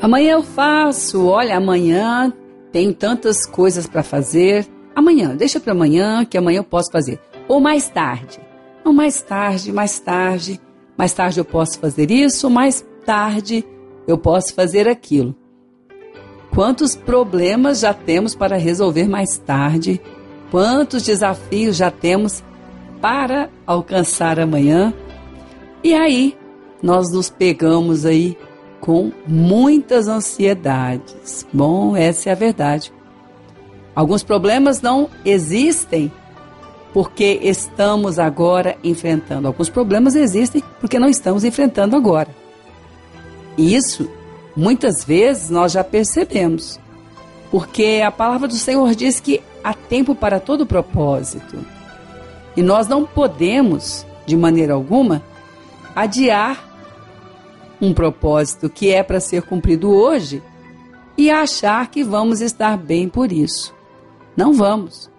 Amanhã eu faço, olha, amanhã tenho tantas coisas para fazer. Amanhã, deixa para amanhã, que amanhã eu posso fazer. Ou mais tarde. Não, mais tarde, mais tarde. Mais tarde eu posso fazer isso, mais tarde eu posso fazer aquilo. Quantos problemas já temos para resolver mais tarde? Quantos desafios já temos para alcançar amanhã? E aí, nós nos pegamos aí com muitas ansiedades. Bom, essa é a verdade. Alguns problemas não existem porque estamos agora enfrentando. Alguns problemas existem porque não estamos enfrentando agora. E isso, muitas vezes, nós já percebemos. Porque a palavra do Senhor diz que há tempo para todo propósito. E nós não podemos, de maneira alguma, adiar um propósito que é para ser cumprido hoje e achar que vamos estar bem por isso. Não vamos.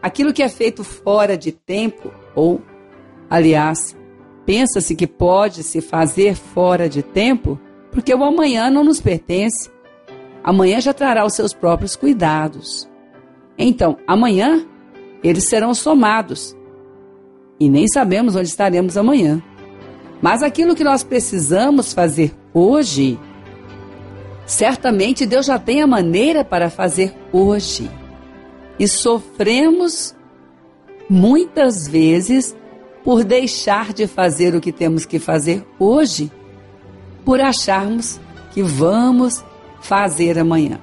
Aquilo que é feito fora de tempo, ou, aliás, pensa-se que pode se fazer fora de tempo, porque o amanhã não nos pertence. Amanhã já trará os seus próprios cuidados. Então, amanhã, eles serão somados. E nem sabemos onde estaremos amanhã. Mas aquilo que nós precisamos fazer hoje, certamente Deus já tem a maneira para fazer hoje. E sofremos muitas vezes por deixar de fazer o que temos que fazer hoje, por acharmos que vamos fazer amanhã.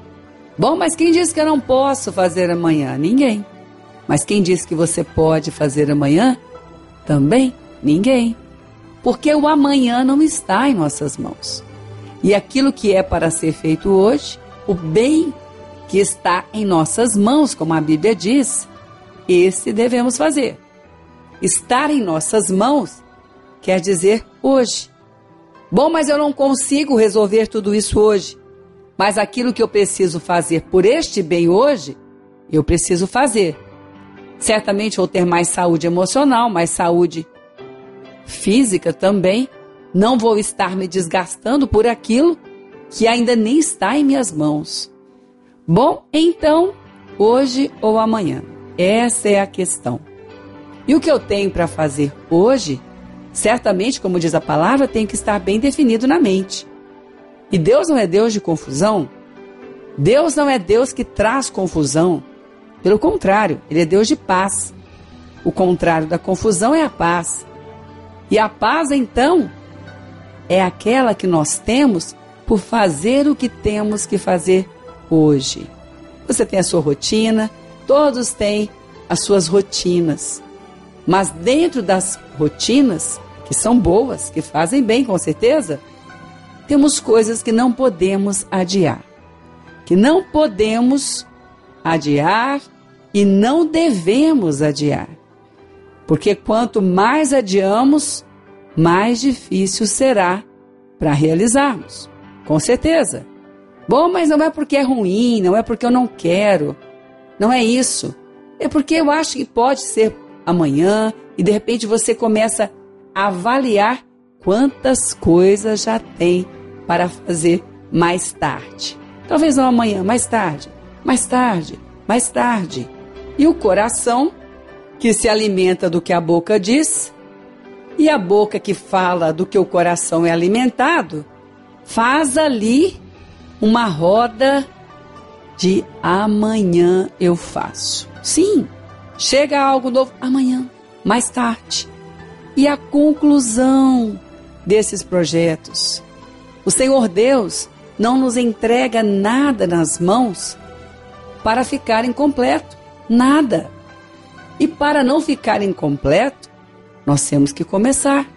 Bom, mas quem disse que eu não posso fazer amanhã? Ninguém. Mas quem disse que você pode fazer amanhã? Também ninguém porque o amanhã não está em nossas mãos. E aquilo que é para ser feito hoje, o bem que está em nossas mãos, como a Bíblia diz, esse devemos fazer. Estar em nossas mãos quer dizer hoje. Bom, mas eu não consigo resolver tudo isso hoje. Mas aquilo que eu preciso fazer por este bem hoje, eu preciso fazer. Certamente vou ter mais saúde emocional, mais saúde física também, não vou estar me desgastando por aquilo que ainda nem está em minhas mãos. Bom, então, hoje ou amanhã? Essa é a questão. E o que eu tenho para fazer hoje, certamente, como diz a palavra, tem que estar bem definido na mente. E Deus não é Deus de confusão. Deus não é Deus que traz confusão. Pelo contrário, Ele é Deus de paz. O contrário da confusão é a paz. E a paz, então, é aquela que nós temos por fazer o que temos que fazer hoje. Você tem a sua rotina, todos têm as suas rotinas. Mas dentro das rotinas, que são boas, que fazem bem com certeza, temos coisas que não podemos adiar. Que não podemos adiar e não devemos adiar. Porque quanto mais adiamos, mais difícil será para realizarmos. Com certeza. Bom, mas não é porque é ruim, não é porque eu não quero. Não é isso. É porque eu acho que pode ser amanhã e de repente você começa a avaliar quantas coisas já tem para fazer mais tarde. Talvez não amanhã, mais tarde, mais tarde, mais tarde. E o coração que se alimenta do que a boca diz, e a boca que fala do que o coração é alimentado, faz ali uma roda de amanhã eu faço. Sim, chega algo novo amanhã, mais tarde. E a conclusão desses projetos. O Senhor Deus não nos entrega nada nas mãos para ficar incompleto. Nada. E para não ficar incompleto, nós temos que começar.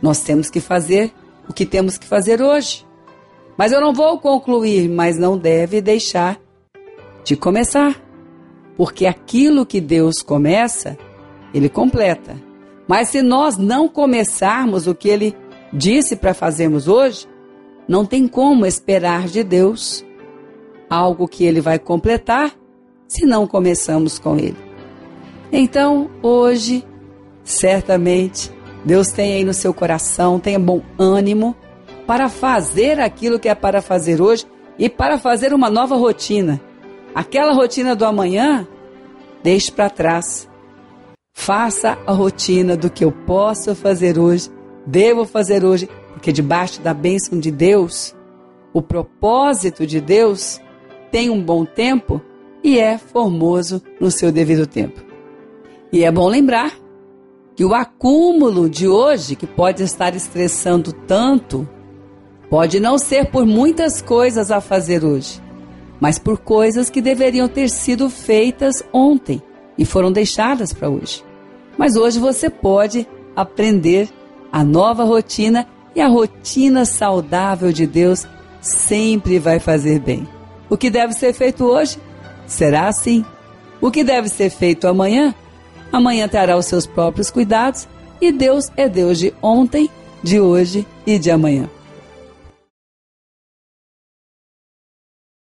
Nós temos que fazer o que temos que fazer hoje. Mas eu não vou concluir, mas não deve deixar de começar. Porque aquilo que Deus começa, Ele completa. Mas se nós não começarmos o que Ele disse para fazermos hoje, não tem como esperar de Deus algo que Ele vai completar se não começamos com Ele. Então, hoje, certamente, Deus tem aí no seu coração, tenha bom ânimo para fazer aquilo que é para fazer hoje e para fazer uma nova rotina. Aquela rotina do amanhã, deixe para trás. Faça a rotina do que eu posso fazer hoje, devo fazer hoje, porque debaixo da bênção de Deus, o propósito de Deus tem um bom tempo e é formoso no seu devido tempo. E é bom lembrar que o acúmulo de hoje, que pode estar estressando tanto, pode não ser por muitas coisas a fazer hoje, mas por coisas que deveriam ter sido feitas ontem e foram deixadas para hoje. Mas hoje você pode aprender a nova rotina e a rotina saudável de Deus sempre vai fazer bem. O que deve ser feito hoje será assim. O que deve ser feito amanhã, amanhã terá os seus próprios cuidados e Deus é Deus de ontem, de hoje e de amanhã.